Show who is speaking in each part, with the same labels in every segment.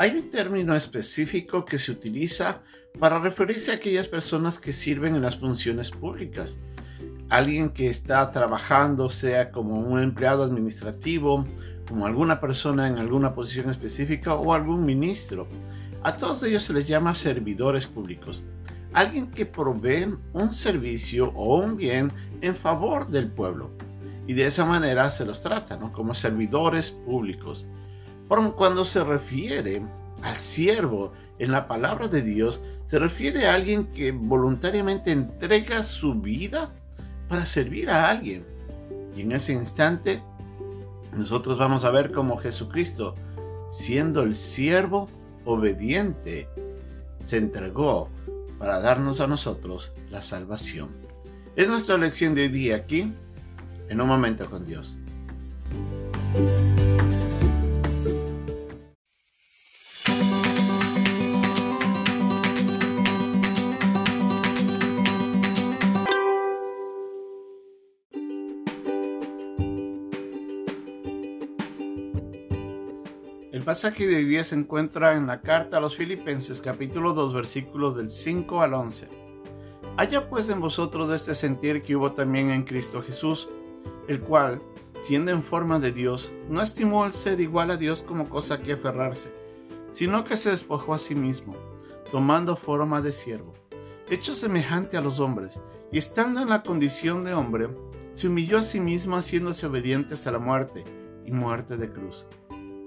Speaker 1: Hay un término específico que se utiliza para referirse a aquellas personas que sirven en las funciones públicas. Alguien que está trabajando, sea como un empleado administrativo, como alguna persona en alguna posición específica o algún ministro. A todos ellos se les llama servidores públicos. Alguien que provee un servicio o un bien en favor del pueblo. Y de esa manera se los trata, Como servidores públicos. Cuando se refiere al siervo en la palabra de Dios, se refiere a alguien que voluntariamente entrega su vida para servir a alguien. Y en ese instante, nosotros vamos a ver cómo Jesucristo, siendo el siervo obediente, se entregó para darnos a nosotros la salvación. Es nuestra lección de hoy día aquí, en un momento con Dios. El pasaje de hoy día se encuentra en la carta a los Filipenses capítulo 2 versículos del 5 al 11. Haya pues en vosotros este sentir que hubo también en Cristo Jesús, el cual, siendo en forma de Dios, no estimó el ser igual a Dios como cosa que aferrarse, sino que se despojó a sí mismo, tomando forma de siervo, hecho semejante a los hombres, y estando en la condición de hombre, se humilló a sí mismo haciéndose obediente hasta la muerte, y muerte de cruz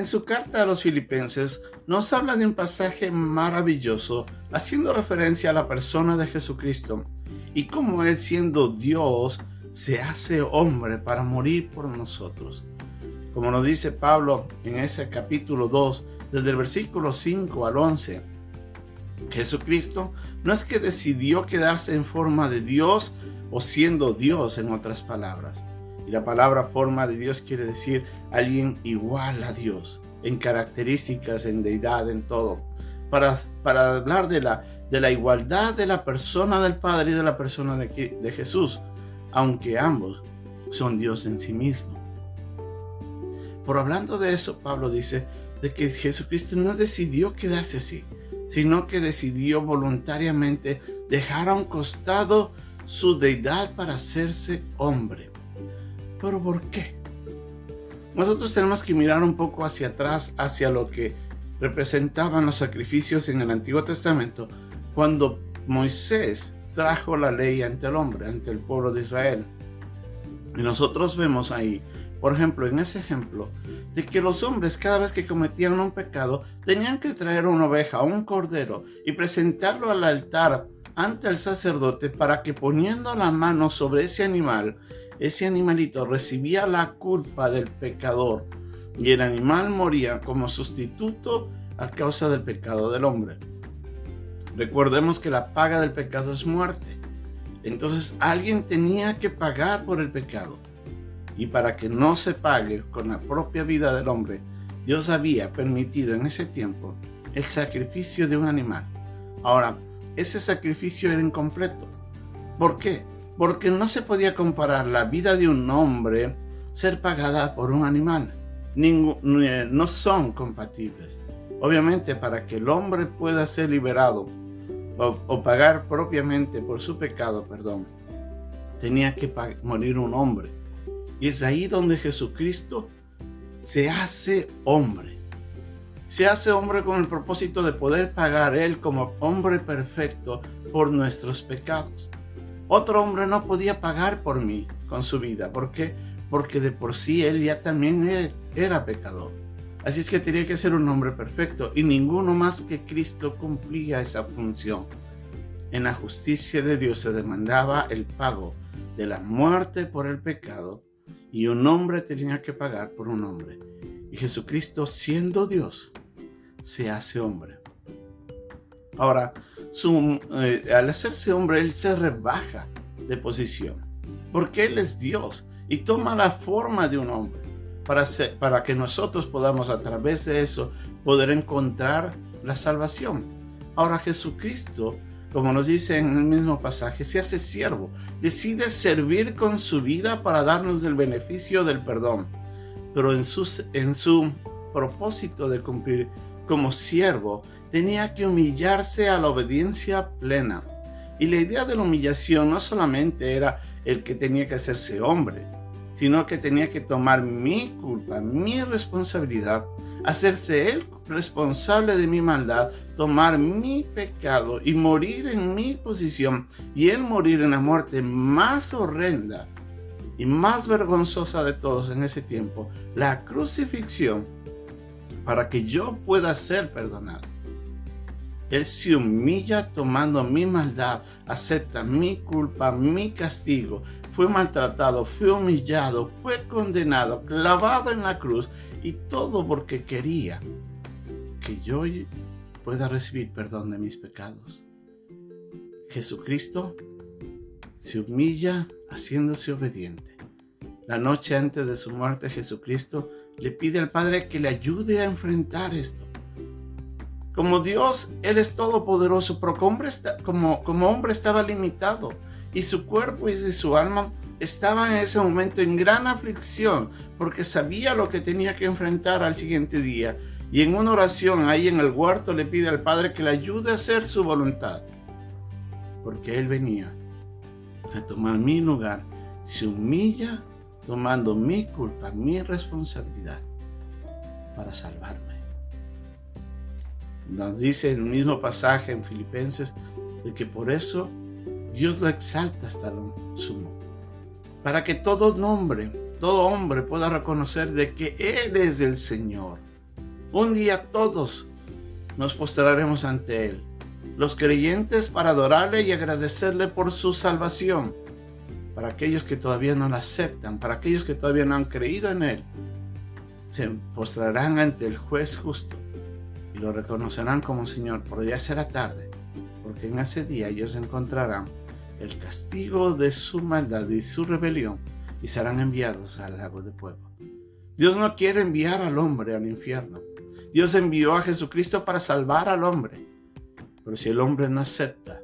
Speaker 1: en su carta a los filipenses nos habla de un pasaje maravilloso haciendo referencia a la persona de Jesucristo y cómo Él siendo Dios se hace hombre para morir por nosotros. Como nos dice Pablo en ese capítulo 2, desde el versículo 5 al 11, Jesucristo no es que decidió quedarse en forma de Dios o siendo Dios en otras palabras. Y la palabra forma de Dios quiere decir alguien igual a Dios, en características, en deidad, en todo. Para, para hablar de la, de la igualdad de la persona del Padre y de la persona de, de Jesús, aunque ambos son Dios en sí mismo. Por hablando de eso, Pablo dice de que Jesucristo no decidió quedarse así, sino que decidió voluntariamente dejar a un costado su deidad para hacerse hombre. ¿Pero por qué? Nosotros tenemos que mirar un poco hacia atrás, hacia lo que representaban los sacrificios en el Antiguo Testamento, cuando Moisés trajo la ley ante el hombre, ante el pueblo de Israel. Y nosotros vemos ahí, por ejemplo, en ese ejemplo, de que los hombres cada vez que cometían un pecado tenían que traer una oveja un cordero y presentarlo al altar ante el sacerdote para que poniendo la mano sobre ese animal, ese animalito recibía la culpa del pecador y el animal moría como sustituto a causa del pecado del hombre. Recordemos que la paga del pecado es muerte. Entonces alguien tenía que pagar por el pecado. Y para que no se pague con la propia vida del hombre, Dios había permitido en ese tiempo el sacrificio de un animal. Ahora, ese sacrificio era incompleto. ¿Por qué? Porque no se podía comparar la vida de un hombre ser pagada por un animal. Eh, no son compatibles. Obviamente para que el hombre pueda ser liberado o, pagar propiamente por su pecado, perdón, tenía que morir un hombre. Y es ahí donde Jesucristo se hace hombre. Se hace hombre con el propósito de poder pagar Él como hombre perfecto por nuestros pecados. Otro hombre no podía pagar por mí con su vida. ¿Por qué? Porque de por sí él ya también e-, era pecador. Así es que tenía que ser un hombre perfecto y ninguno más que Cristo cumplía esa función. En la justicia de Dios se demandaba el pago de la muerte por el pecado y un hombre tenía que pagar por un hombre. Y Jesucristo, siendo Dios, se hace hombre. Ahora, eh, al hacerse hombre, Él se rebaja de posición, porque Él es Dios y toma la forma de un hombre para, que nosotros podamos a través de eso poder encontrar la salvación. Ahora Jesucristo, como nos dice en el mismo pasaje, se hace siervo, decide servir con su vida para darnos el beneficio del perdón, pero en su, en su propósito de cumplir como siervo, tenía que humillarse a la obediencia plena. Y la idea de la humillación no solamente era el que tenía que hacerse hombre, sino que tenía que tomar mi culpa, mi responsabilidad, hacerse él responsable de mi maldad, tomar mi pecado y morir en mi posición y él morir en la muerte más horrenda y más vergonzosa de todos en ese tiempo, la crucifixión, para que yo pueda ser perdonado. Él se humilla tomando mi maldad, acepta mi culpa, mi castigo. Fue maltratado, fue humillado, fue condenado, clavado en la cruz y todo porque quería que yo pueda recibir perdón de mis pecados. Jesucristo se humilla haciéndose obediente. La noche antes de su muerte, Jesucristo le pide al Padre que le ayude a enfrentar esto como Dios, Él es todopoderoso, pero como hombre, como, hombre estaba limitado y su cuerpo y su alma estaban en ese momento en gran aflicción porque sabía lo que tenía que enfrentar al siguiente día. Y en una oración ahí en el huerto le pide al Padre que le ayude a hacer su voluntad. Porque Él venía a tomar mi lugar, se humilla tomando mi culpa, mi responsabilidad para salvarme. Nos dice el mismo pasaje en Filipenses de que por eso Dios lo exalta hasta lo sumo. Para que todo nombre, todo hombre pueda reconocer de que Él es el Señor. Un día todos nos postraremos ante Él. Los creyentes para adorarle y agradecerle por su salvación. Para aquellos que todavía no la aceptan, para aquellos que todavía no han creído en Él, se postrarán ante el juez justo lo reconocerán como Señor, pero ya será tarde, porque en ese día ellos encontrarán el castigo de su maldad y su rebelión y serán enviados al lago de fuego. Dios no quiere enviar al hombre al infierno. Dios envió a Jesucristo para salvar al hombre. Pero si el hombre no acepta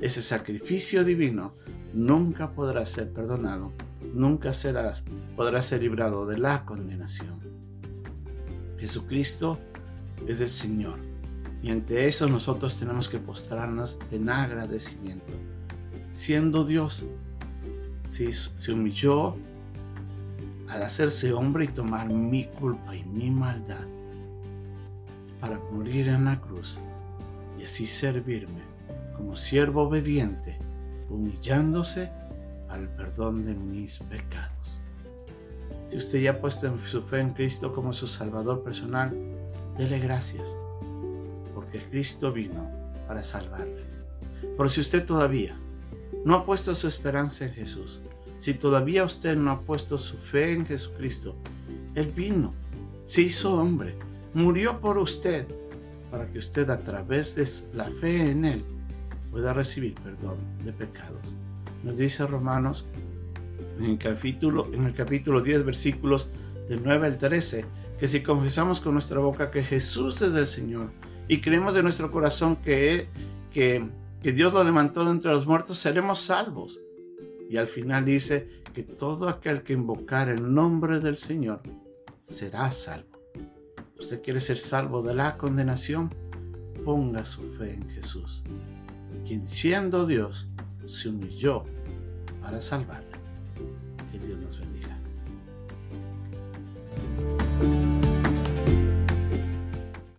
Speaker 1: ese sacrificio divino, nunca podrá ser perdonado, nunca será, podrá ser librado de la condenación. Jesucristo es del Señor. Y ante eso nosotros tenemos que postrarnos en agradecimiento. Siendo Dios, se, se humilló al hacerse hombre y tomar mi culpa y mi maldad para morir en la cruz y así servirme como siervo obediente, humillándose al perdón de mis pecados. Si usted ya ha puesto su fe en Cristo como su Salvador personal, Dele gracias, porque Cristo vino para salvarle. Pero si usted todavía no ha puesto su esperanza en Jesús, si todavía usted no ha puesto su fe en Jesucristo, Él vino, se hizo hombre, murió por usted, para que usted a través de la fe en Él pueda recibir perdón de pecados. Nos dice Romanos en el capítulo, en el capítulo 10, versículos del 9 al 13, que si confesamos con nuestra boca que Jesús es el Señor y creemos de nuestro corazón que, que, que Dios lo levantó de entre los muertos, seremos salvos. Y al final dice que todo aquel que invocar el nombre del Señor será salvo. ¿Usted quiere ser salvo de la condenación? Ponga su fe en Jesús, quien siendo Dios se humilló para salvarle.